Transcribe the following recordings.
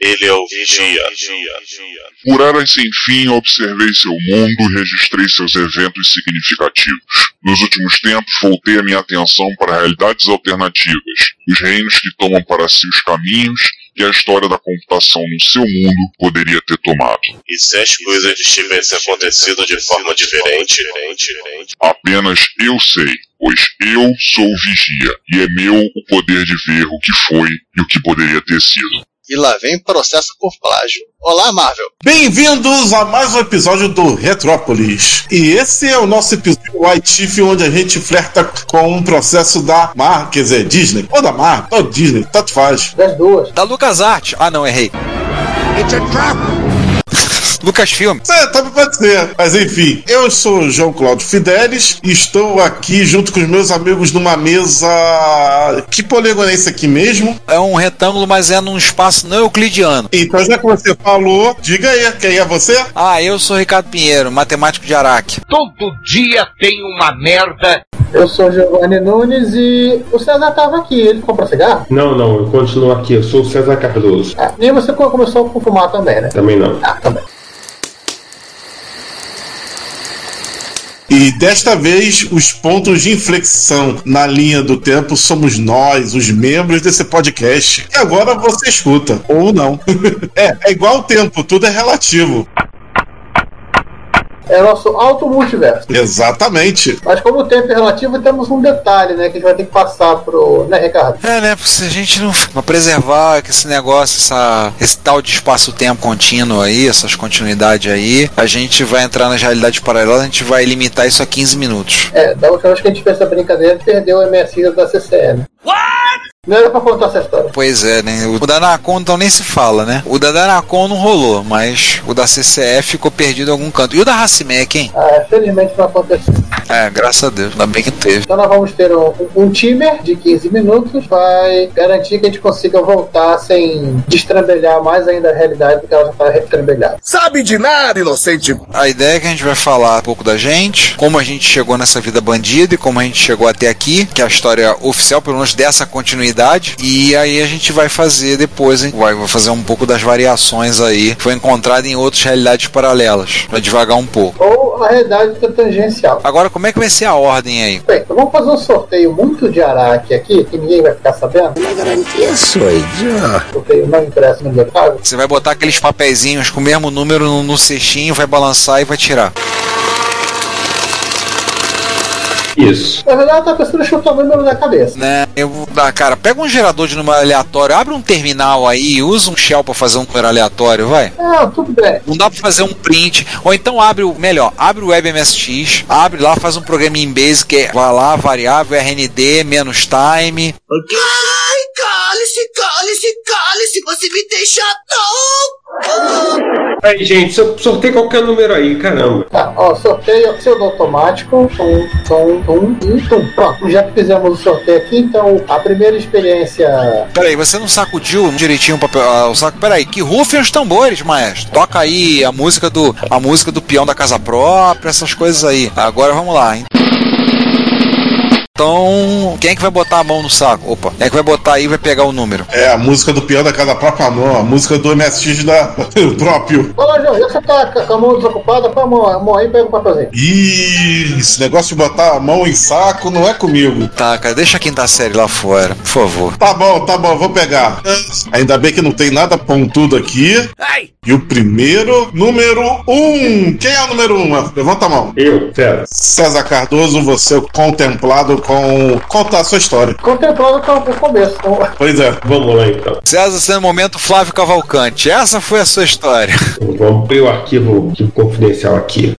Ele é o Vigia. Por eras sem fim, observei seu mundo e registrei seus eventos significativos. Nos últimos tempos, voltei a minha atenção para realidades alternativas, os reinos que tomam para si os caminhos que a história da computação no seu mundo poderia ter tomado. E se as coisas tivessem acontecido de forma diferente? Apenas eu sei, pois eu sou o vigia, e é meu o poder de ver o que foi e o que poderia ter sido. E lá vem processo por plágio. Olá, Marvel. Bem-vindos a mais um episódio do Retrópolis. E esse é o nosso episódio White Chief, onde a gente flerta com um processo da Mar, quer dizer, Disney. Ou da Mar, ou Disney, tanto faz. Das duas. Da LucasArts. Ah, não, errei. It's a trap! Lucasfilm. É, também pode ser. Mas enfim, eu sou o João Cláudio Fidelis e estou aqui junto com os meus amigos numa mesa. Que polígono é esse aqui mesmo? É um retângulo, mas é num espaço não euclidiano. Então, já que você falou, diga aí, quem é você? Ah, eu sou Ricardo Pinheiro, matemático de Araque. Todo dia tem uma merda. Eu sou Giovanni Nunes e o César tava aqui. Ele comprou cigarro? Não, não, eu continuo aqui. Eu sou o César Cardoso. Ah, nem você começou a fumar também, né? Também não. Ah, também. E desta vez, os pontos de inflexão na linha do tempo somos nós, os membros desse podcast. E agora você escuta, ou não. é, é igual o tempo, tudo é relativo. É nosso auto-multiverso. Exatamente. Mas como o tempo é relativo, temos um detalhe, né? Que a gente vai ter que passar pro. né, Ricardo? É, né? Se a gente não. Pra preservar esse negócio, essa, esse tal de espaço-tempo contínuo aí, essas continuidades aí, a gente vai entrar nas realidades paralelas, a gente vai limitar isso a 15 minutos. É, da última vez que a gente fez essa brincadeira, perdeu o MSI da CCE, What? Não era pra contar essa história. Pois é, né? O da Anacon então nem se fala, né? O da Anacon não rolou, mas o da CCE ficou perdido em algum canto. E o da Racimec, hein? Ah, felizmente não aconteceu. É, graças a Deus, ainda bem que teve. Então nós vamos ter um, um timer de 15 minutos, vai garantir que a gente consiga voltar sem destrambelhar mais ainda a realidade, porque ela já tá destrambelhada. Sabe de nada, inocente. A ideia é que a gente vai falar um pouco da gente, como a gente chegou nessa vida bandida e como a gente chegou até aqui, que é a história oficial, pelo menos dessa continuidade. E aí a gente vai fazer depois, hein? Vai, fazer um pouco das variações aí, que foi encontrado em outras realidades paralelas. Vai devagar um pouco. Ou a realidade tangencial. Agora, como é que vai ser a ordem aí? Bem, então vamos fazer um sorteio muito de Araque aqui, que ninguém vai ficar sabendo. Na garantia idiota. Sorteio não impresso no mercado. Você vai botar aqueles papeizinhos com o mesmo número no, no cestinho, vai balançar e vai tirar. Isso. Na verdade, a pessoa chutou o número da cabeça. Né? Eu vou dar, cara, pega um gerador de número aleatório, abre um terminal aí, usa um shell pra fazer um número aleatório, vai. Ah, tudo bem. Não dá pra fazer um print. Ou então abre o. Melhor, abre o WebMSX, abre lá, faz um programa em Basic, vai lá, variável, RND, menos time. Ai, cale-se, cale-se, cale-se, você me deixa louco. Aí, gente, sor- sorteio qualquer número aí, caramba. Tá, ó, sorteio pseudo automático, tum, tum, tum, e tum. Pronto, já que fizemos o sorteio aqui, então a primeira experiência. Peraí, você não sacudiu direitinho o papel, ah, o saco? Peraí, que rufem os tambores, maestro. Toca aí a música do a música do peão da casa própria, essas coisas aí. Agora vamos lá, hein? Então, quem é que vai botar a mão no saco? Opa, quem é que vai botar aí e vai pegar o número? É a música do peão da casa própria, não. A música do MSX da próprio. Ô, João, já que você tá com a mão desocupada, põe a mão, a mão aí e pega o papelzinho. Ih, esse negócio de botar a mão em saco não é comigo. Tá, cara, deixa a quinta série lá fora, por favor. Tá bom, tá bom, vou pegar. Ainda bem que não tem nada pontudo aqui. Ai, E o primeiro, número um. Quem é o número um? Levanta a mão. Eu, César. César Cardoso, você é contemplado com contar a sua história. Contemplando o começo. Pois é. Vamos lá então. César, sendo momento Flávio Cavalcante. Essa foi a sua história. Vamos abrir o arquivo, arquivo confidencial aqui.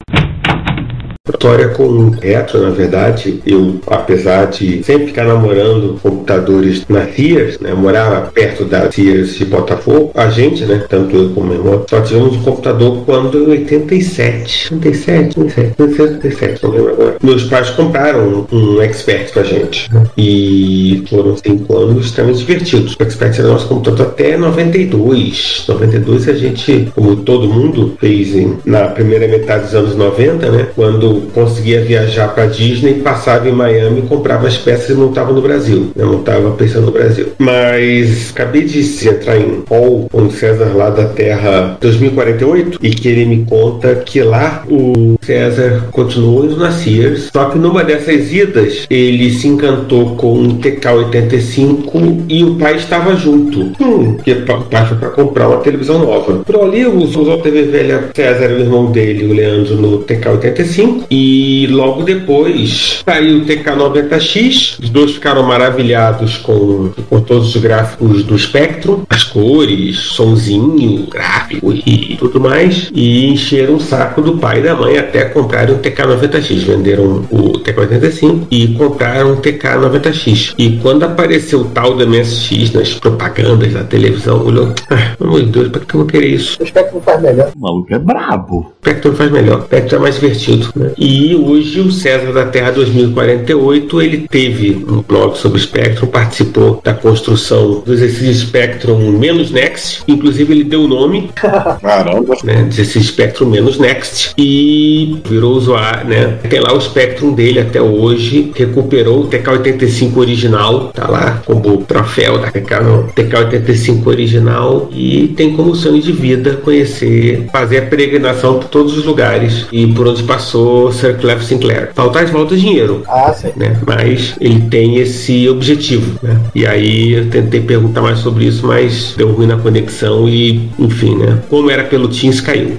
História com retro, na verdade, eu, apesar de sempre ficar namorando computadores na Sears, né, morava perto da Sears de Botafogo, a gente, né, tanto eu como meu irmão, só tivemos um computador quando em 87, 87, 87, 87, não lembro agora. Meus pais compraram um, um Expert pra gente e foram cinco anos extremamente divertidos. O Expert era nosso computador até 92. 92 a gente, como todo mundo, fez em, na primeira metade dos anos 90, né, quando conseguia viajar para Disney, passava em Miami, comprava as peças e montava no Brasil. Eu montava pensando no Brasil. Mas acabei de entrar em Paul com o César lá da Terra 2048 e que ele me conta que lá o César continuou indo na Sears, só que numa dessas idas ele se encantou com um TK-85 e o pai estava junto. Hum, que o pai foi para comprar uma televisão nova. Por ali usou a TV velha César o irmão dele, o Leandro, no TK-85 e logo depois saiu o TK90X. Os dois ficaram maravilhados com, com todos os gráficos do Spectrum, as cores, sonzinho, gráfico e tudo mais. E encheram o saco do pai e da mãe até comprarem o TK90X. Venderam o TK85 e compraram o TK90X. E quando apareceu o tal do MSX nas propagandas da televisão, olhou, ah, pelo amor de Deus, para que eu vou querer isso? O Spectrum faz melhor. O maluco é brabo. O Spectrum faz melhor. O Spectrum é mais divertido. Né? E hoje o César da Terra 2048 ele teve um blog sobre Spectrum, participou da construção do exercício Spectrum menos Next, inclusive ele deu o nome Caramba. né, Spectrum menos Next e virou usuário, né? Tem lá o Spectrum dele até hoje, recuperou o TK85 original, tá lá como troféu da TK, no TK85 original e tem como sonho de vida conhecer, fazer a peregrinação por todos os lugares e por onde passou Sir Clef Sinclair. Faltar de volta dinheiro. Ah, sim. Né? Mas ele tem esse objetivo. Né? E aí eu tentei perguntar mais sobre isso, mas deu ruim na conexão e, enfim, né? Como era pelo Teams, caiu.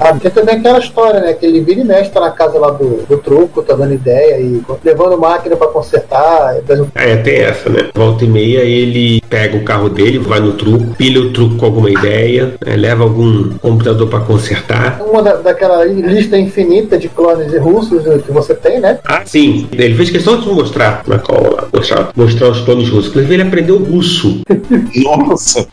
Ah, porque também aquela história, né? Que ele vira e mexe, tá na casa lá do, do truco, tá dando ideia e levando máquina pra consertar. depois- É, tem essa, né? Volta e meia ele pega o carro dele, vai no truco, pilha o truco com alguma ideia, né? leva algum computador pra consertar. Uma da, daquela lista infinita de clones russos né, que você tem, né? Ah, sim. Ele fez questão de mostrar na cola lá, mostrar, mostrar os clones russos. Inclusive ele aprendeu russo. Nossa.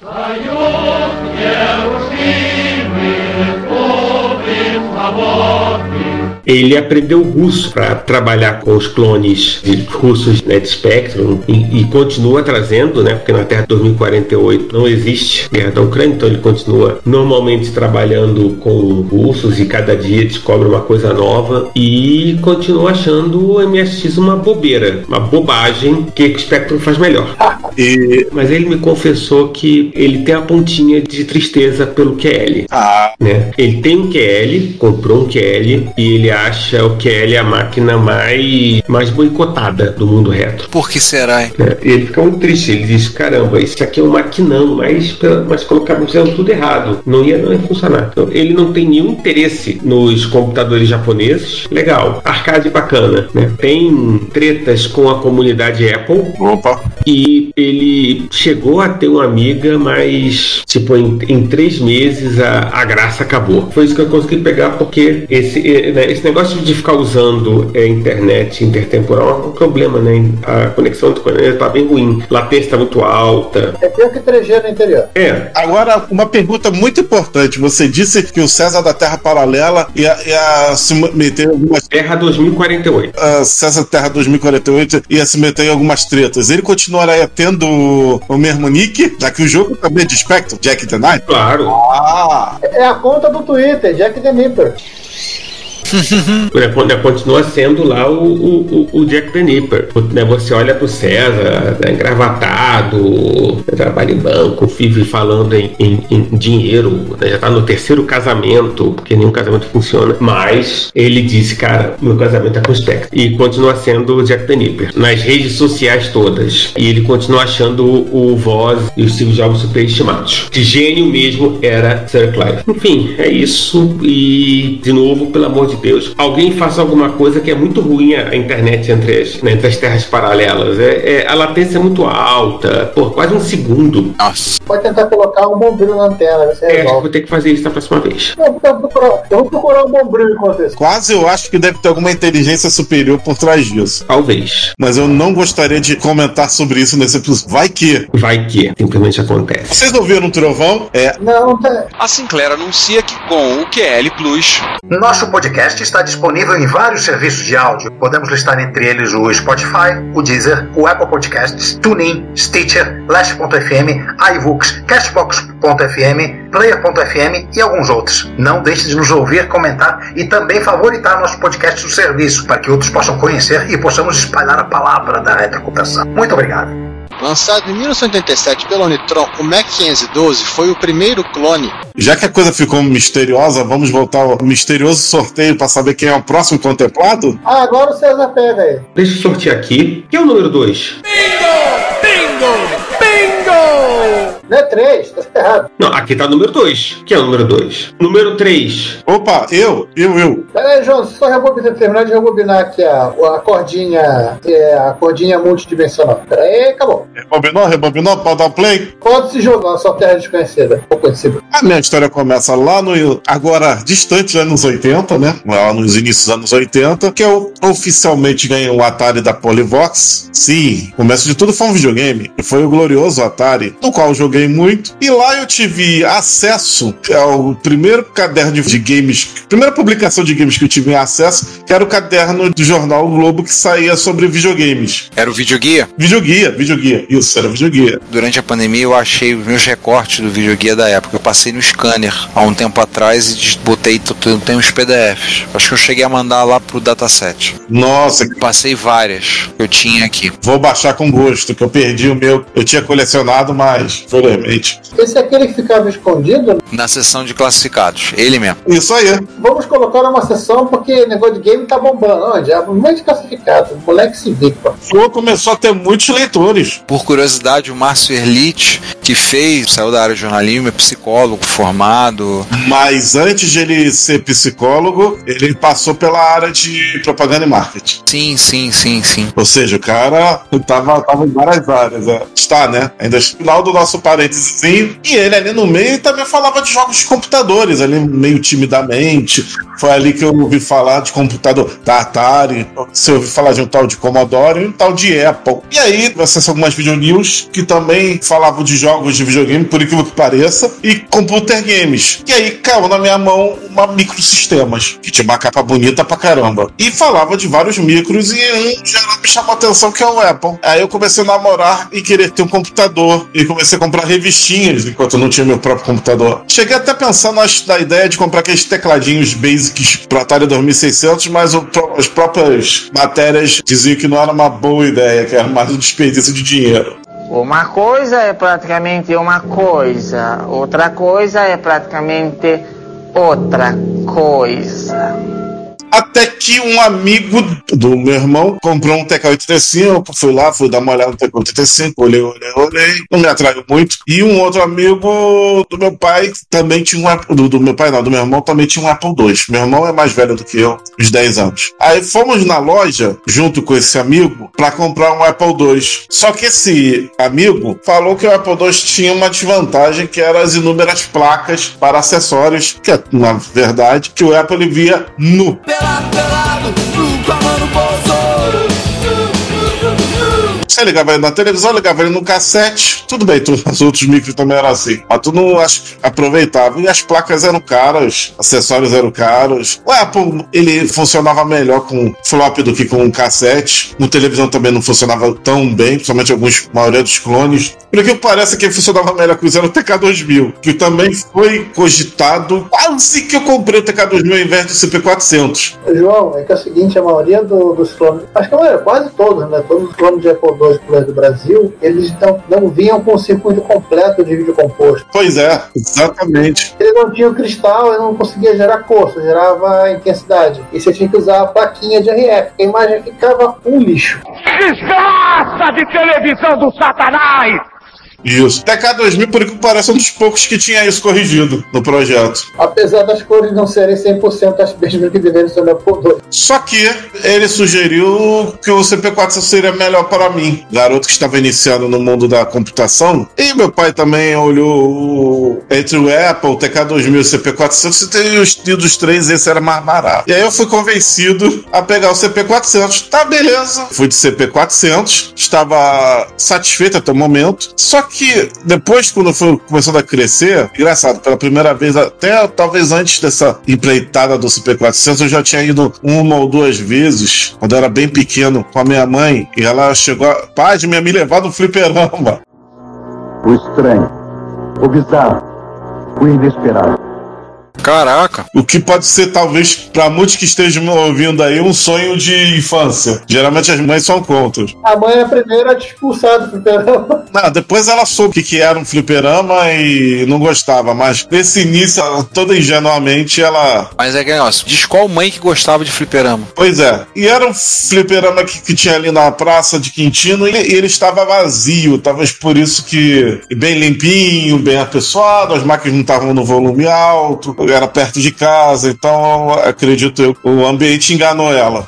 Ele aprendeu russo para trabalhar com os clones de russos né, de Spectrum e, e continua trazendo, né? Porque na Terra 2048 não existe guerra da Ucrânia, então ele continua normalmente trabalhando com russos e cada dia descobre uma coisa nova e continua achando o MSX uma bobeira, uma bobagem que o Spectrum faz melhor. E. Mas ele me confessou que ele tem a pontinha de tristeza pelo QL. Ah, Né? Ele tem um QL, comprou um QL e ele acha o QL a máquina mais, mais boicotada do mundo retro. Por que será, hein? E ele fica muito triste, ele diz, caramba, isso aqui é um maquinão, mas, mas fizemos tudo errado, não ia, não ia funcionar. Então, ele não tem nenhum interesse nos computadores japoneses, legal, arcade bacana, né? Tem tretas com a comunidade Apple, opa. e ele chegou a ter uma amiga, mas, tipo, em, em três meses a, a graça acabou. Foi isso que eu consegui pegar, porque esse, eh, né, esse negócio de ficar usando a internet intertemporal é um problema, né? A conexão do internet tá bem ruim. Latência tá muito alta. É pior que 3G no interior. É, Agora, uma pergunta muito importante. Você disse que o César da Terra Paralela ia, ia se meter em algumas. Terra 2048. a César Terra 2048 ia se meter em algumas tretas. Ele continuaria tendo o mesmo nick, já que o jogo também é de Spectrum, Jack the Knight? Claro. Ah, É a conta do Twitter, Jack the Nipper. Né, né, continua sendo lá o, o, o- o Jack the Nipper. Né, você olha pro César, né, engravatado, né, trabalha em banco, vive falando em, em- em dinheiro, né, já tá no terceiro casamento, porque nenhum casamento funciona. Mas ele disse, cara, meu casamento é com o Spectre. E continua sendo o Jack the Nipper. Nas redes sociais todas. E ele continua achando o, o Voz e o Steve Jobs superestimados. De gênio mesmo era Sir Clive. Enfim, é isso. E, de novo, pelo amor de Deus, alguém faça alguma coisa que é muito ruim a internet entre as, né, entre as terras paralelas. É, é, a latência é muito alta, por quase um segundo. Nossa. Pode tentar colocar um bombril na antena, você É, acho que resolve. vou ter que fazer isso da próxima vez. Eu vou procurar, eu vou procurar um bombril enquanto isso. Quase eu acho que deve ter alguma inteligência superior por trás disso. Talvez. Mas eu não gostaria de comentar sobre isso nesse episódio. Vai que. Vai que simplesmente acontece. Vocês ouviram o trovão? É. Não, tá. A Sinclair anuncia que com o QL Plus, Nosso podcast está disponível em vários serviços de áudio. Podemos listar entre eles o Spotify, o Deezer, o Apple Podcasts, TuneIn, Stitcher, Last.fm, iVoox, Castbox.fm, Player.fm e alguns outros. Não deixe de nos ouvir, comentar e também favoritar nosso podcast do serviço para que outros possam conhecer e possamos espalhar a palavra da retrocomputação. Muito obrigado. Lançado em 1987 pela Unitron, o Mac 512 foi o primeiro clone. Já que a coisa ficou misteriosa, vamos voltar ao misterioso sorteio para saber quem é o próximo contemplado? Ah, agora o César pega aí. Deixa eu sortear aqui. Quem é o número 2? Não é três, tá errado. Não, aqui tá o número 2. Quem é o número 2? Número 3. Opa, eu, eu, eu. Pera aí, João, só rebobinar, terminar de rebobinar aqui a, a cordinha, que é a cordinha multidimensional. Pera aí, acabou. Rebobinou, rebobinou, pode dar play? Pode se jogar sua terra desconhecida, pouco conhecida. A minha história começa lá no. Agora, distante dos anos 80, né? Lá nos inícios dos anos 80, que eu oficialmente ganhei um Atari da Polyvox. Sim, o começo de tudo foi um videogame. E foi o glorioso Atari, no qual eu joguei muito. E lá eu tive acesso ao primeiro caderno de games, primeira publicação de games que eu tive acesso, que era o caderno do jornal o Globo que saía sobre videogames. Era o videoguia? Videoguia, videoguia. Isso, era videoguia. Durante a pandemia eu achei os meus recortes do videoguia da época. Eu passei no scanner há um tempo atrás e botei, tem uns PDFs. Acho que eu cheguei a mandar lá pro dataset. Nossa, Passei várias que eu tinha aqui. Vou baixar com gosto, que eu perdi o meu. Eu tinha colecionado, mas Esse é aquele que ficava escondido. Na seção de classificados. Ele mesmo. Isso aí. Vamos colocar numa sessão porque negócio de game tá bombando. Não, diabo, não é de classificado. O moleque se vê, pô. O começou a ter muitos leitores. Por curiosidade, o Márcio Erlich, que fez, saiu da área de jornalismo, é psicólogo formado. Mas antes de ele ser psicólogo, ele passou pela área de propaganda e marketing. Sim, sim, sim, sim. Ou seja, o cara tava, tava em várias áreas. é. Está, né? Ainda no final do nosso parênteses. E ele ali no meio também falava de jogos de computadores, ali meio timidamente. Foi ali que eu ouvi falar de computador da Atari. Você ouviu falar de um tal de Commodore e um tal de Apple. E aí, acessei algumas videonews que também falavam de jogos de videogame, por incrível que pareça, e computer games. E aí caiu na minha mão uma microsistemas, que tinha uma capa bonita pra caramba. E falava de vários micros e um geral me chamou a atenção que é o Apple. Aí eu comecei a namorar e querer ter um computador. E comecei a comprar revistinhas enquanto eu não tinha meu próprio computador. Cheguei até a pensar na, na ideia de comprar aqueles tecladinhos basics pro Atari 2600, mas o as próprias matérias diziam que não era uma boa ideia, que era mais um desperdício de dinheiro. Uma coisa é praticamente uma coisa, outra coisa é praticamente outra coisa. Até que um amigo do meu irmão comprou um TK-85, eu fui lá, fui dar uma olhada no TK-85, olhei, olhei, olhei, não me atraiu muito. E um outro amigo do meu pai também tinha um Apple, do, do meu pai não, do meu irmão também tinha um Apple II. Meu irmão é mais velho do que eu, uns 10 anos. Aí fomos na loja, junto com esse amigo, para comprar um Apple II. Só que esse amigo falou que o Apple II tinha uma desvantagem que eram as inúmeras placas para acessórios, que é, na verdade, que o Apple via nu. levanterado, nunca me Você ligava ele na televisão, ligava ele no cassete, tudo bem, tu, os outros micros também eram assim. Mas tu não ach- aproveitava. E as placas eram caras, acessórios eram caros. O Apple, ele funcionava melhor com flop do que com cassete. No televisão também não funcionava tão bem, principalmente alguns, maioria dos clones. Por que parece que funcionava melhor com o TK2000, que também foi cogitado. Quase que eu comprei o TK2000 ao invés do CP400. João, é que é o seguinte, a maioria do- dos clones, acho que a maioria, quase todos, né? Todos os clones de Apple II clones do Brasil, eles não, não vinham com o circuito completo de vídeo composto. Pois é, exatamente. Ele não tinha o cristal, ele não conseguia gerar cor, só gerava intensidade. E você tinha que usar a plaquinha de RF, a imagem ficava um lixo. Desgraça de televisão do satanás! Isso. TK2000, por que parece, é um dos poucos que tinha isso corrigido no projeto. Apesar das cores não serem 100% as mesmas que deveriam ser no Apple II. Só que ele sugeriu que o CP400 seria melhor para mim, garoto que estava iniciando no mundo da computação. E meu pai também olhou entre o Apple, o TK2000 e o CP400 e tem os, dos três esse era mais barato. E aí eu fui convencido a pegar o CP400. Tá, beleza. Fui de CP400, estava satisfeito até o momento. Só que depois, quando foi começando a crescer, engraçado, pela primeira vez, até talvez antes dessa empreitada do CP400, eu já tinha ido uma ou duas vezes, quando eu era bem pequeno, com a minha mãe, e ela chegou, a pai de me levar no fliperama. O estranho, o bizarro, o inesperado. Caraca. O que pode ser, talvez, para muitos que estejam me ouvindo aí, um sonho de infância. Geralmente as mães são contra. A mãe é a primeira a te expulsar do fliperama. Não, depois ela soube o que, que era um fliperama e não gostava, mas nesse início, ela, toda ingenuamente, ela. Mas é que negócio, diz qual mãe que gostava de fliperama. Pois é. E era um fliperama que, que tinha ali na praça de Quintino e, e ele estava vazio. Talvez por isso que bem limpinho, bem apessoado, as máquinas não estavam no volume alto, era perto de casa, então acredito eu, o ambiente enganou ela.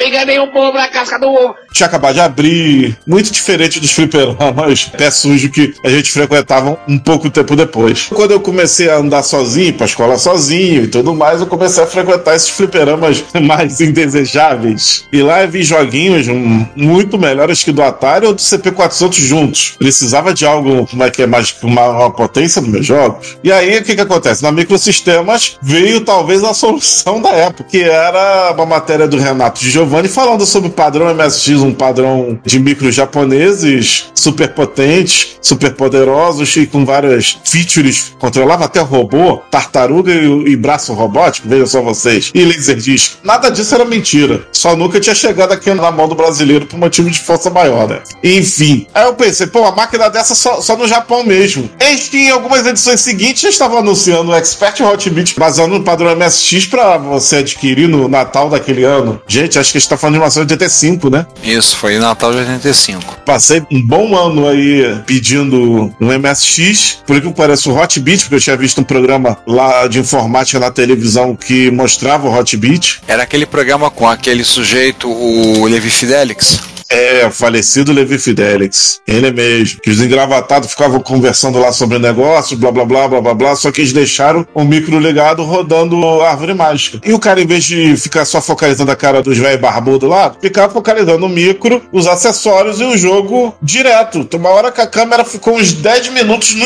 Enganei um povo na casca do ovo. tinha acabado de abrir, muito diferente dos fliperamas pé sujo que a gente frequentava um pouco tempo depois. Quando eu comecei a andar sozinho, pra escola sozinho e tudo mais, eu comecei a frequentar esses fliperamas mais indesejáveis. E lá eu vi joguinhos hum, muito melhores que do Atari ou do CP400 juntos. Precisava de algo, como é que é, mais uma potência nos meus jogos. E aí, o que que acontece? Na Microsistemas veio talvez a solução da época, que era uma matéria do Renato de Giovanni falando sobre o padrão MSX, um padrão de micros japoneses super potentes, super poderosos e com várias features. Controlava até robô, tartaruga e, e braço robótico, vejam só vocês. E laserdisc. Nada disso era mentira. Só nunca tinha chegado aqui na mão do brasileiro por motivo de força maior, né? Enfim. Aí eu pensei, pô, uma máquina dessa só, só no Japão mesmo. Eis que em algumas edições seguintes já estavam anunciando o Expert Hot Beat baseado no padrão MSX pra você adquirir no Natal daquele ano. Gente, acho que a gente tá falando de 1985, né? Isso, foi Natal de 85. Passei um bom ano aí pedindo um MSX, por que parece o Hot Beat, porque eu tinha visto um programa lá de informática na televisão que mostrava o Hot Beat. Era aquele programa com aquele sujeito, o Levi Fidelix. É, o falecido Levi Fidelix. Ele mesmo. Que os engravatados ficavam conversando lá sobre negócios, blá blá blá blá blá blá. Só que eles deixaram o micro ligado rodando árvore mágica. E o cara, em vez de ficar só focalizando a cara dos velhos barbudos lá, ficava focalizando o micro, os acessórios e o jogo direto. Tem uma hora que a câmera ficou uns 10 minutos no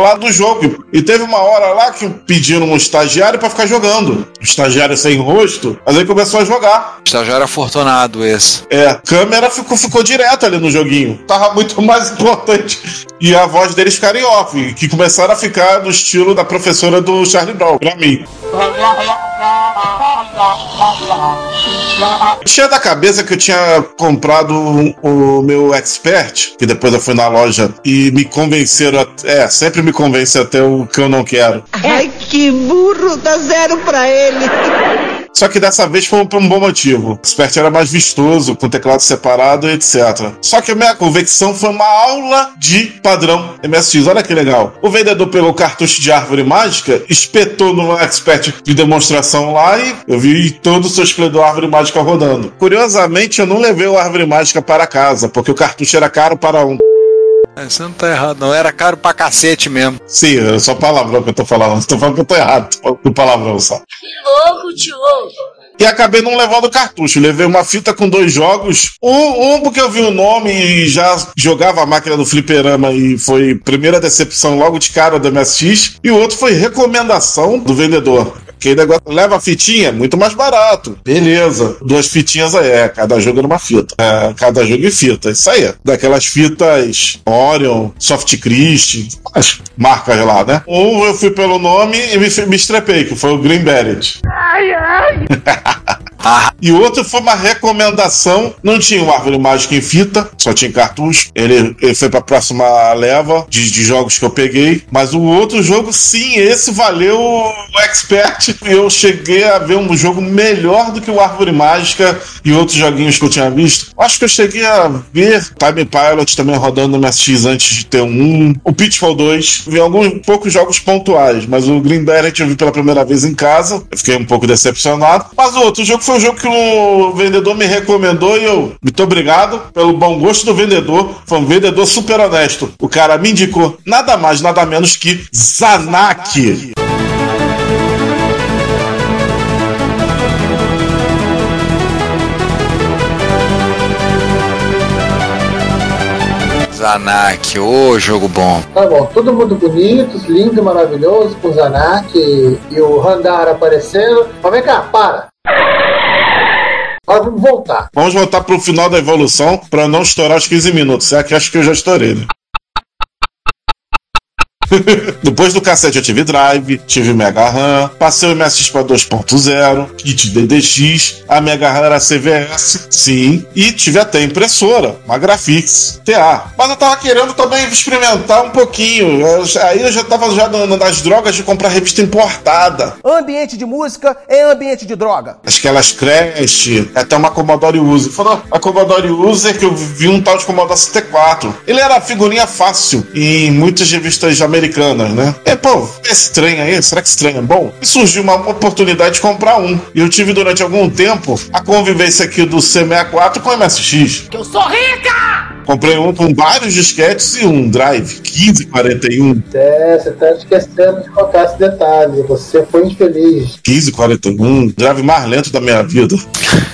lá do jogo. E teve uma hora lá que pediram um estagiário pra ficar jogando. O estagiário sem rosto, mas aí começou a jogar. Estagiário afortunado esse. É, a câmera ficou, ficou direto ali no joguinho. Tava muito mais importante. E a voz deles ficaram em off, que começaram a ficar no estilo da professora do Charlie Brown, pra mim. Tinha da cabeça que eu tinha comprado o meu Expert, que depois eu fui na loja e me convenceram. é, sempre me convence até o que eu não quero. Ai, que burro, dá zero pra ele. Só que dessa vez foi por um bom motivo. O Expert era mais vistoso, com teclado separado etc. Só que a minha convecção foi uma aula de padrão MSX. Olha que legal. O vendedor pegou o cartucho de árvore mágica, espetou no Expert de demonstração lá e eu vi todo o seu esplendor árvore mágica rodando. Curiosamente, eu não levei o árvore mágica para casa, porque o cartucho era caro para um. É, Você não tá errado, não. Era caro pra cacete mesmo. Sim, é só palavrão que eu tô falando. Tô falando que eu tô errado. Tô do palavrão só. Louco, tio. E acabei não levando cartucho. Levei uma fita com dois jogos. Um, um porque eu vi o nome e já jogava a máquina do fliperama e foi primeira decepção logo de cara do MSX. E o outro foi recomendação do vendedor. Que negócio leva a fitinha, muito mais barato. Beleza. Duas fitinhas aí, é, cada jogo era uma fita. É, cada jogo em fita. Isso aí. Daquelas fitas Orion, Soft Christ, as marcas lá, né? Um eu fui pelo nome e me, me estrepei, que foi o Green Beret. Ai, ai. E outro foi uma recomendação. Não tinha o Árvore Mágica em fita, só tinha cartucho. Ele, ele foi pra próxima leva de, de jogos que eu peguei. Mas o outro jogo, sim, esse valeu o Expert. Eu cheguei a ver um jogo melhor do que o Árvore Mágica e outros joguinhos que eu tinha visto. Acho que eu cheguei a ver Time Pilot também rodando no MSX antes de ter um. O Pitfall 2. Vi alguns poucos jogos pontuais, mas o Green Beret eu vi pela primeira vez em casa. Eu fiquei um pouco decepcionado. Mas o outro jogo foi um jogo que o vendedor me recomendou e eu, muito obrigado pelo bom gosto do vendedor. Foi um vendedor super honesto. O cara me indicou nada mais, nada menos que Zanak. Zanak, ô jogo bom. Tá bom, todo mundo bonito, lindo, maravilhoso, com o Zanak e, e o Randar aparecendo. Mas vem cá, para! Agora vamos voltar. Vamos voltar pro final da evolução pra não estourar os 15 minutos. É que acho que eu já estourei, né? Depois do cassete eu tive Drive, tive Mega RAM, passei o MSX para 2.0, kit DDX, a Mega RAM era CVS, sim, e tive até impressora, uma Graphics TA. Mas eu tava querendo também experimentar um pouquinho. Eu- aí eu já tava já nas drogas de comprar revista importada. Ambiente de música é ambiente de droga. Aquelas Crash, até uma Commodore User. Falou, a Commodore User que eu vi um tal de Commodore 64. Ele era figurinha fácil em muitas revistas americanas, né? É, pô, esse trem aí, será que trem é bom? E surgiu uma oportunidade de comprar um. E eu tive durante algum tempo a convivência aqui do C64 com o MSX. Que eu sou rica! Comprei um com vários disquetes e um drive 1541. É, você tá esquecendo de contar esse detalhe. Você foi infeliz. 1541, drive mais lento da minha vida.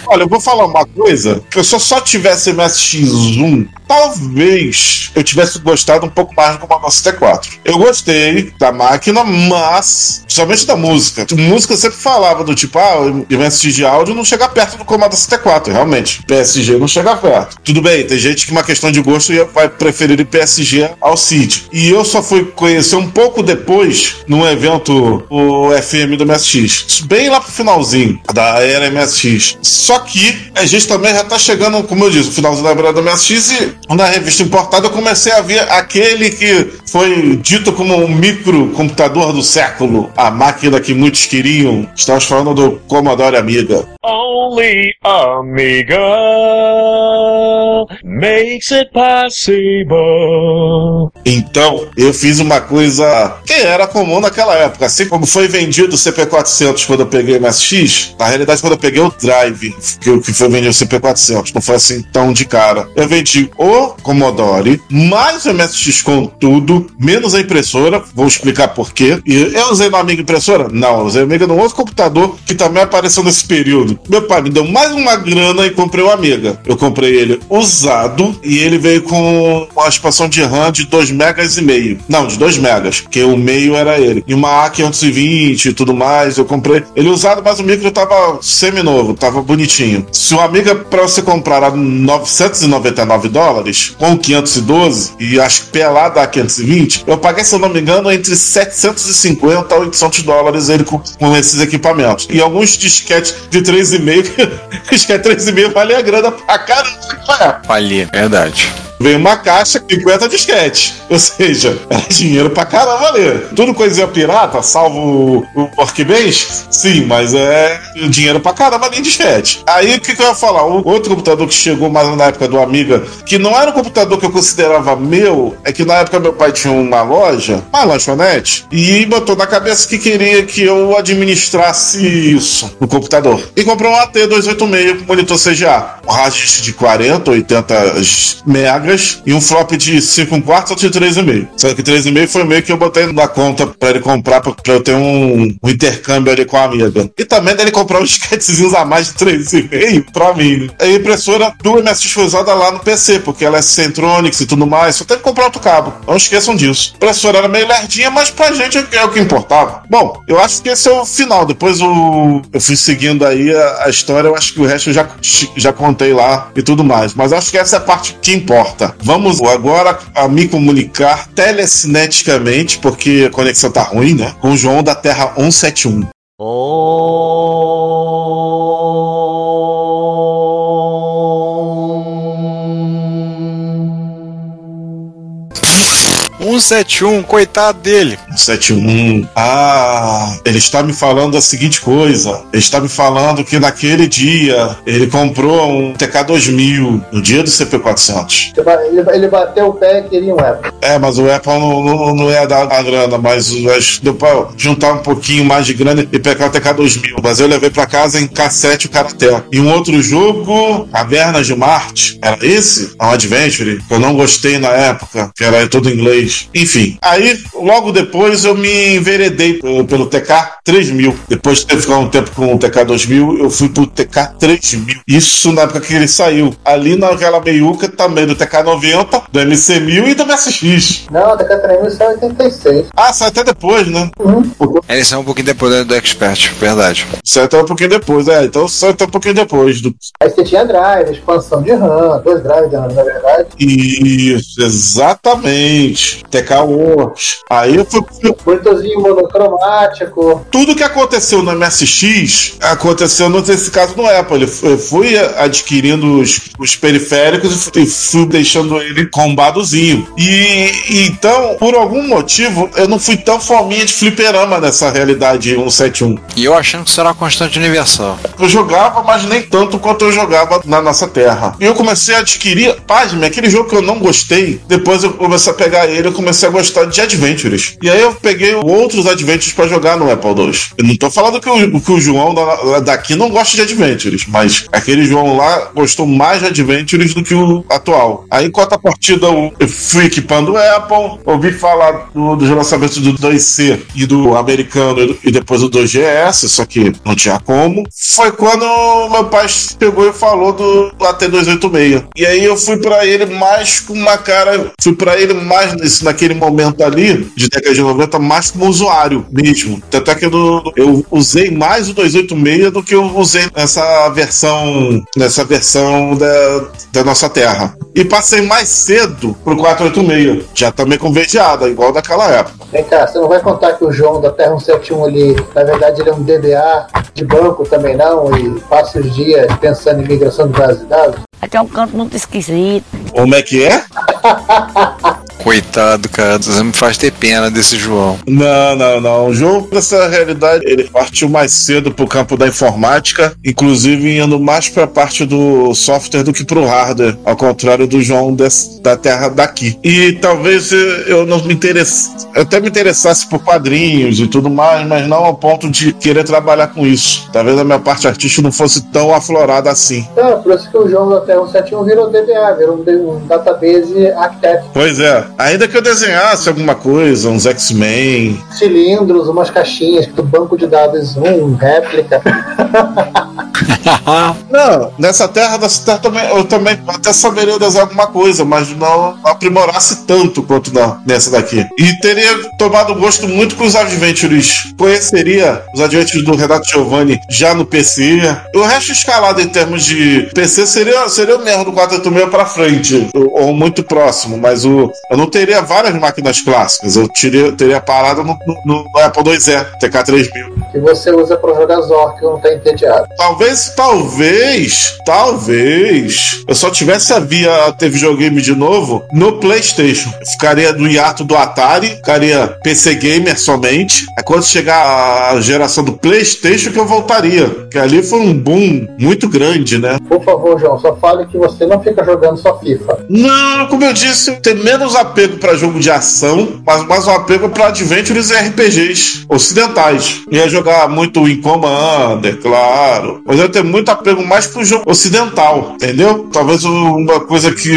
Olha, eu vou falar uma coisa, que eu se eu só tivesse MSX1, talvez eu tivesse gostado um pouco mais do Commodore 64. Eu gostei da máquina, mas, principalmente da música. Música eu sempre falava do tipo, ah, o MSX de áudio não chega perto do Commodore 64, realmente. PSG não chega perto. Tudo bem, tem gente que uma questão de gosto vai preferir PSG ao CID. E eu só fui conhecer um pouco depois, num evento, o FM do MSX. Bem lá pro finalzinho da era MSX. Só que a gente também já tá chegando, como eu disse, no finalzinho da era do MSX e na revista importada eu comecei a ver aquele que foi dito como um microcomputador do século. A máquina que muitos queriam. Estamos falando do Commodore Amiga. Only Amiga makes it possible. Então, eu fiz uma coisa que era comum naquela época. Assim como foi vendido o CP400 quando eu peguei o MSX, na realidade, quando eu peguei o Drive, que, que foi vendido o CP400, não foi assim tão de cara. Eu vendi o Commodore, mais o MSX com tudo, menos a impressora. Vou explicar por quê. E eu usei na Amiga impressora? Não, eu usei Amiga num outro computador que também apareceu nesse período. Meu pai me deu mais uma grana e comprei o Amiga. Eu comprei ele usado e ele veio com uma expansão de RAM de 2 megas e meio. Não, de 2 megas, porque o meio era ele. E uma A520 e tudo mais, eu comprei ele usado, mas o micro tava semi-novo, tava bonitinho. Se o Amiga pra você comprar a 999 dólares, com 512, e acho que pelada a 520, eu paguei, se eu não me engano, entre 750 a 800 dólares ele com, com esses equipamentos. E alguns disquetes de 3,5, disquete 3,5 vale a grana pra caramba. Ali, verdade. Veio uma caixa, 50 disquete. Ou seja, era dinheiro pra caramba ali. Tudo coisinha pirata, salvo o, o? Sim, mas é dinheiro pra caramba ali em disquete. Aí o que, que eu ia falar? O outro computador que chegou mais na época do Amiga, que não era um computador que eu considerava meu, é que na época meu pai tinha uma loja, uma lanchonete, e botou na cabeça que queria que eu administrasse isso no computador. E comprou um AT286 com monitor CGA. Um disk de 40, 80 e um flop de 5 quartos ou de 3,5. Só que 3,5 foi meio que eu botei na conta pra ele comprar, pra, pra eu ter um, um intercâmbio ali com a amiga. E também dele comprar uns disquetezinhos a mais de 3,5 pra mim. A impressora do MSX foi usada lá no PC, porque ela é Centronics e tudo mais. Só tem que comprar outro cabo. Não esqueçam disso. A impressora era meio lerdinha, mas pra gente é o que importava. Bom, eu acho que esse é o final. Depois eu fui seguindo aí a, a história. Eu acho que o resto eu já, já contei lá e tudo mais. Mas acho que essa é a parte que importa. Vamos agora a me comunicar telecineticamente, porque a conexão tá ruim, né? Com o João da Terra 171. Oh. 171, coitado dele. 71. Ah, ele está me falando a seguinte coisa. Ele está me falando que naquele dia ele comprou um TK2000 no dia do CP400. Ele, ele bateu o pé e queria um Apple. É, mas o Apple não, não, não é da a grana, mas eu acho que deu pra juntar um pouquinho mais de grana e pegar o TK2000. Mas eu levei pra casa em cassete o Karaté. E um outro jogo, Cavernas de Marte, era esse? Um Adventure, que eu não gostei na época, que era todo em inglês. Enfim, aí logo depois eu me enveredei pelo, pelo TK3000. Depois de ter ficado um tempo com o TK2000, eu fui pro TK3000. Isso na época que ele saiu. Ali naquela meiuca também do TK90, do MC1000 e do MSX. Não, a TK3000 saiu em 86. Ah, sai até depois, né? Ele saiu um pouquinho depois do- Expert, verdade. Sai até um pouquinho depois, é. Então sai até um pouquinho depois. Do... Aí você tinha drive, expansão de RAM, dois drives de RAM, na verdade. Isso, exatamente. TK Works. Aí eu fui. Monitorzinho monocromático. Tudo que aconteceu no MSX aconteceu nesse caso no Apple. Eu fui adquirindo os, os periféricos e fui- deixando ele combadozinho. E e então, por algum motivo, eu não fui tão fominha de fliperama nessa realidade 171. E eu achando que isso era uma constante universal. Eu jogava, mas nem tanto quanto eu jogava na nossa terra. E eu comecei a adquirir, pasme, aquele jogo que eu não gostei. Depois eu comecei a pegar ele e comecei a gostar de Adventures. E aí eu peguei outros Adventures pra jogar no Apple II. Eu não tô falando que o, que o João da- daqui não gosta de Adventures, mas aquele João lá gostou mais de Adventures do que o atual. Aí, enquanto a partida eu eu fui equipando o Apple, ouvi falar do- dos lançamentos do 2C e do americano e depois do 2GS, só que não tinha como. Foi quando meu pai pegou e falou do AT286. E aí eu fui pra ele mais com uma cara, fui pra ele mais nesse, naquele momento ali, de década de 90, mais como usuário mesmo. Tanto é que eu, eu usei mais o 286 do que eu usei nessa versão, nessa versão da, da nossa terra. E passei mais cedo pro 486, já também com vedeada, igual daquela época. Vem cá, você não vai contar que o João da Terra 171 ali, na verdade, ele é um DBA de banco também não, e passa os dias pensando em migração de bases de dados? Aqui é um canto muito esquisito. Como é que é? Coitado, cara. Você me faz ter pena desse João. Não, não, não. O João, nessa realidade, ele partiu mais cedo pro campo da informática, inclusive indo mais pra parte do software do que pro hardware, ao contrário do João des- da terra daqui. E talvez eu não me interessasse, até me interessasse por quadrinhos e tudo mais, mas não ao ponto de querer trabalhar com isso. Talvez a minha parte artística não fosse tão aflorada assim. Então, por isso que o João da Terra 171 virou DBA, virou um, database architect. Pois é, ainda que eu desenhasse alguma coisa, uns X-Men, Cilindros, umas caixinhas do banco de dados, um, réplica. Não, nessa terra, nessa terra também, eu também até saberia desenhar alguma coisa, mas não aprimorasse tanto quanto na, nessa daqui. E teria tomado gosto muito com os Adventures. Conheceria os Adventures do Renato Giovanni já no PC. O resto escalado em termos de PC seria, seria o mesmo do 486 pra frente, ou, ou muito próximo, mas o, eu não teria várias máquinas clássicas, eu teria, teria parado no, no, no Apple IIe, TK3000. que você usa pra jogar Zork, não tá entediado. Talvez, talvez, talvez eu só tivesse a via ter videogame de novo no PlayStation. Eu ficaria no hiato do Atari, ficaria PC Gamer somente. É quando chegar a geração do PlayStation que eu voltaria. Que ali foi um boom muito grande, né? Por favor, João, só fale que você não fica jogando só FIFA. Não, como eu disse, tem menos apego pra jogo de ação, mas mais um apego pra adventures e RPGs ocidentais. Ia jogar muito em Commander, claro, mas eu tenho muito apego mais pro jogo ocidental, entendeu? Talvez uma coisa que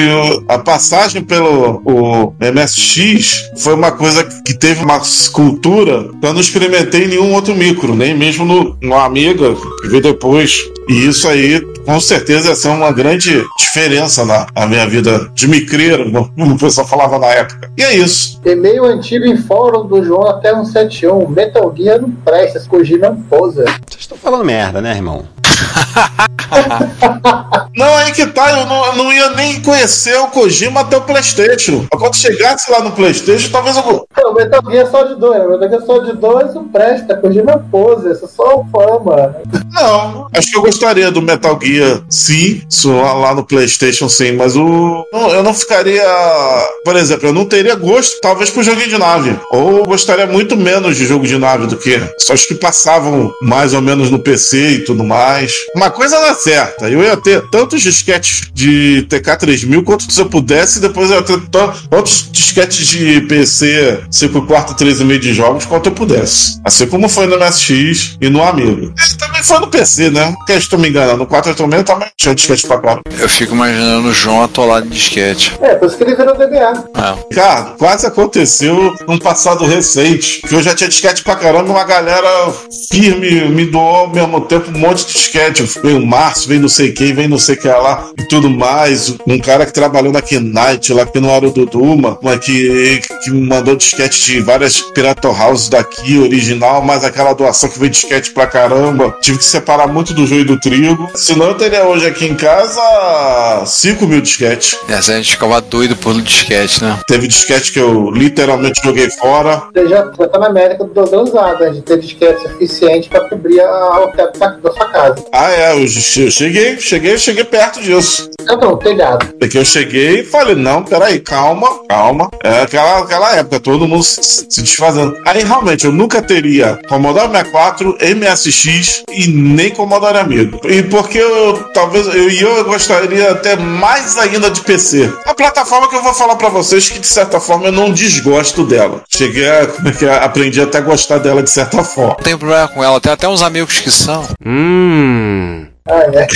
a passagem pelo o MSX foi uma coisa que teve uma cultura que eu não experimentei em nenhum outro micro, nem mesmo no, no Amiga, que veio depois. E isso aí, com certeza, ia ser uma grande diferença na, na minha vida de micreiro, como o pessoal falava na época. E é isso. E-mail antigo em fórum do João até 171. Metal Gear não presta, esse Kojima é um poser. Vocês estão falando merda, né, irmão? Não, aí que tá, eu não, eu não ia nem conhecer o Kojima até o Playstation. Quando chegasse lá no Playstation, talvez eu. Não, Metal Gear Solid 2, né? Metal Gear Solid 2 não presta, Kojima é pose, isso é só fama. Não, acho que eu gostaria do Metal Gear, sim, lá, lá no PlayStation, sim, mas o. não, eu não ficaria. Por exemplo, eu não teria gosto, talvez, pro joguinho de nave. Ou gostaria muito menos de jogo de nave do que. Só os que passavam mais ou menos no PC e tudo mais. Uma coisa dá certa, eu ia ter tantos disquetes de TK3000 quanto se eu pudesse, depois eu ia ter tan- tantos disquetes de PC 5.4 3,5 de jogos quanto eu pudesse. Assim como foi no MSX e no Amigo. E também foi no PC, né? Porque estou me enganando, no 4 também também tinha disquete pra cá. Eu fico imaginando o João atolado de disquete. É, por isso que ele virou DBA. Cara, quase aconteceu num passado recente, que eu já tinha disquete pra caramba, uma galera firme me doou ao mesmo tempo um monte de disquete. Veio o Márcio, veio não sei quem, veio não sei quem lá e tudo mais. Um cara que trabalhou na Knight, lá que não era o Duduma, mas que, que me mandou disquete de várias Pirata House daqui, original, mas aquela doação que veio disquete pra caramba. Tive que separar muito do joio do trigo. Senão eu teria hoje aqui em casa 5 mil disquetes. Essa a gente ficava doido por disquete, né? Teve disquete que eu literalmente joguei fora. Você já, já tá na América do Dodô usada, de ter disquete suficiente pra cobrir a- o teto da, da sua casa. Ah, é, eu, eu cheguei, cheguei, cheguei perto disso. Então, telhado. Porque eu cheguei e falei, não, peraí, calma, calma. É aquela, aquela época, todo mundo se, se desfazendo. Aí realmente eu nunca teria Commodore 64, MSX e nem Commodore Amigo. E porque eu talvez eu, e eu gostaria até mais ainda de PC. A plataforma que eu vou falar pra vocês que de certa forma eu não desgosto dela. Cheguei a, como é que é, aprendi até a gostar dela de certa forma. Não tem problema com ela, tem até uns amigos que são. Hum. Hmm. Ah, é.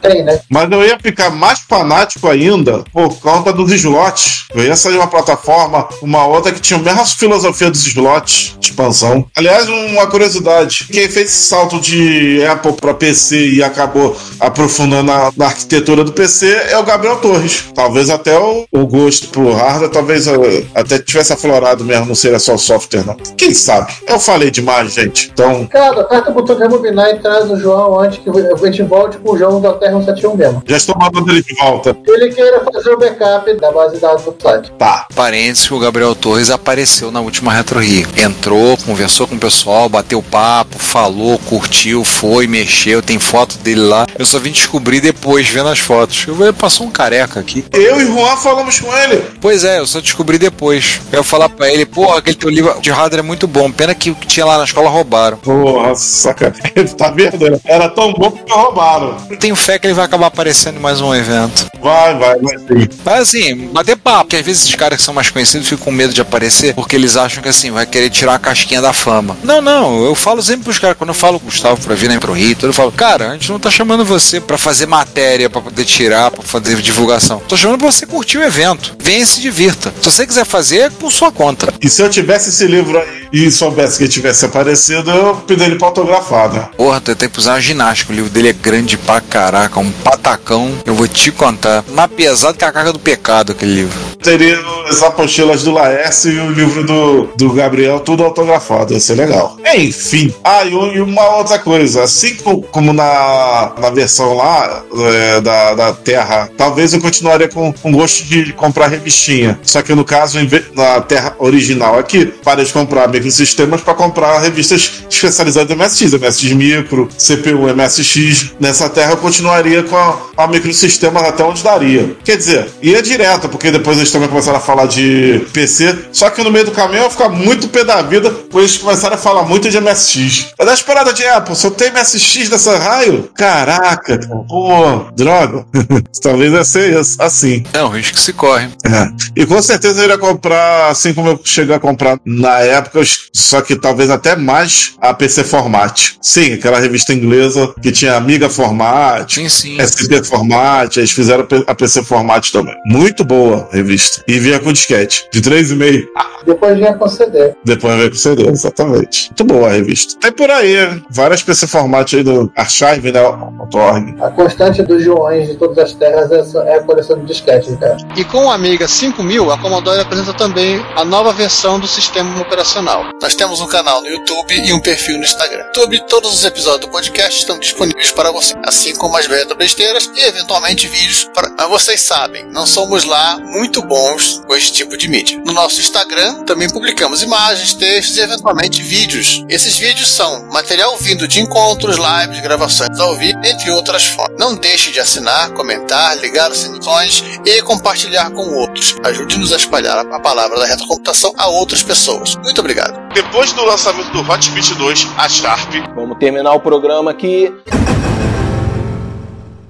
Tem, né? Mas eu ia ficar mais fanático ainda por conta dos slots. Eu ia sair uma plataforma, uma outra que tinha a mesma filosofia dos slots de expansão. Aliás, uma curiosidade: quem fez esse salto de Apple para PC e acabou aprofundando na, na arquitetura do PC é o Gabriel Torres. Talvez até o, o gosto pro hardware, talvez eh, até tivesse aflorado mesmo, não seria só software, não. Quem sabe? Eu falei demais, gente. Então, Cara, aperta o botão de rebobinar e traz o João antes que a gente volte com o João da Terra 171 mesmo. já estou mandando ele de volta. Ele queira fazer o backup da base de dados do site. Tá. Parênteses que o Gabriel Torres apareceu na última Retro Rio. Entrou, conversou com o pessoal, bateu papo, falou, curtiu, foi, mexeu, tem foto dele lá. Eu só vim descobrir depois, vendo as fotos. Eu falei, passou um careca aqui. Eu e Juan falamos com ele. Pois é, eu só descobri depois. Eu ia falar pra ele, porra, aquele teu livro de hardware é muito bom. Pena que o que tinha lá na escola roubaram. Porra, sacanagem. Tá vendo? Era tão bom que roubaram. Eu tenho fé que ele vai acabar aparecendo em mais um evento. Vai, vai, vai sim. Mas assim, bater papo, porque às vezes esses caras que são mais conhecidos ficam com medo de aparecer, porque eles acham que assim, vai querer tirar a casquinha da fama. Não, não, eu falo sempre pros caras, quando eu falo Gustavo pra vir na Pro Rio, eu falo, cara, a gente não tá chamando você pra fazer matéria, pra poder tirar, pra fazer divulgação. Tô chamando pra você curtir o evento. Venha e se divirta. Se você quiser fazer, é por sua conta. E se eu tivesse esse livro aí e soubesse que ele tivesse aparecido, eu pedi ele pra autografar, né? Porra, tu tem que usar uma ginástica. O livro dele é grande pra caraca, um patacão. Eu vou te contar. Mais pesado que a carga do pecado, aquele livro. Teria as apostilas do Laércio e o livro do, do Gabriel, tudo autografado. Ia ser legal. Enfim. Ah, e, um- e uma outra coisa. Assim co- como na, na versão lá é, da, da Terra, talvez eu continuaria com, com gosto de comprar revistinha. Só que no caso, na Terra original aqui, parei de comprar microsistemas para comprar revistas especializadas em MSX, MSX Micro, CPU, MSX. Nessa Terra eu continuaria com a, a microsistemas até onde daria. Quer dizer, ia direto, porque depois eles também começaram a falar de PC. Só que no meio do caminho eu ficar muito pé da vida, pois eles começaram a falar muito de MSX. É da esperada de Apple, se eu tenho MSX dessa raio, caraca, pô, droga. Talvez ia ser assim. É um risco que se corre. É. E com certeza eu iria comprar, assim como eu cheguei a comprar na época, só que talvez até mais a PC Format. Sim, aquela revista inglesa que tinha Amiga Format, sim, sim. SP Format, eles fizeram a PC Format também. Muito boa a revista. E vinha com disquete, de 3,5. Depois vinha com CD. Depois veio com CD, exatamente. Muito boa a revista. Tem por aí, várias PC formatos aí do Archive, né? .org. A constante dos Joões de todas as terras é é a coleção de disquetes, cara. E com o Amiga 5000, a Commodore apresenta também a nova versão do sistema operacional. Nós temos um canal no YouTube e um perfil no Instagram. No YouTube, todos os episódios do podcast estão disponíveis para você, assim como as velhas besteiras e eventualmente vídeos. Para... Mas vocês sabem, não somos lá muito bons com esse tipo de mídia. No nosso Instagram também publicamos imagens, textos e eventualmente vídeos. Esses vídeos são material vindo de encontros, lives, gravações ao vivo, entre outras fontes. Não deixe de assinar, comentar, ligar as sessões e compartilhar com outros. Ajude-nos a espalhar a palavra da retrocomputação a outras pessoas. Muito obrigado. Depois do lançamento do Hotbit 2, a Sharp Vamos terminar o programa aqui.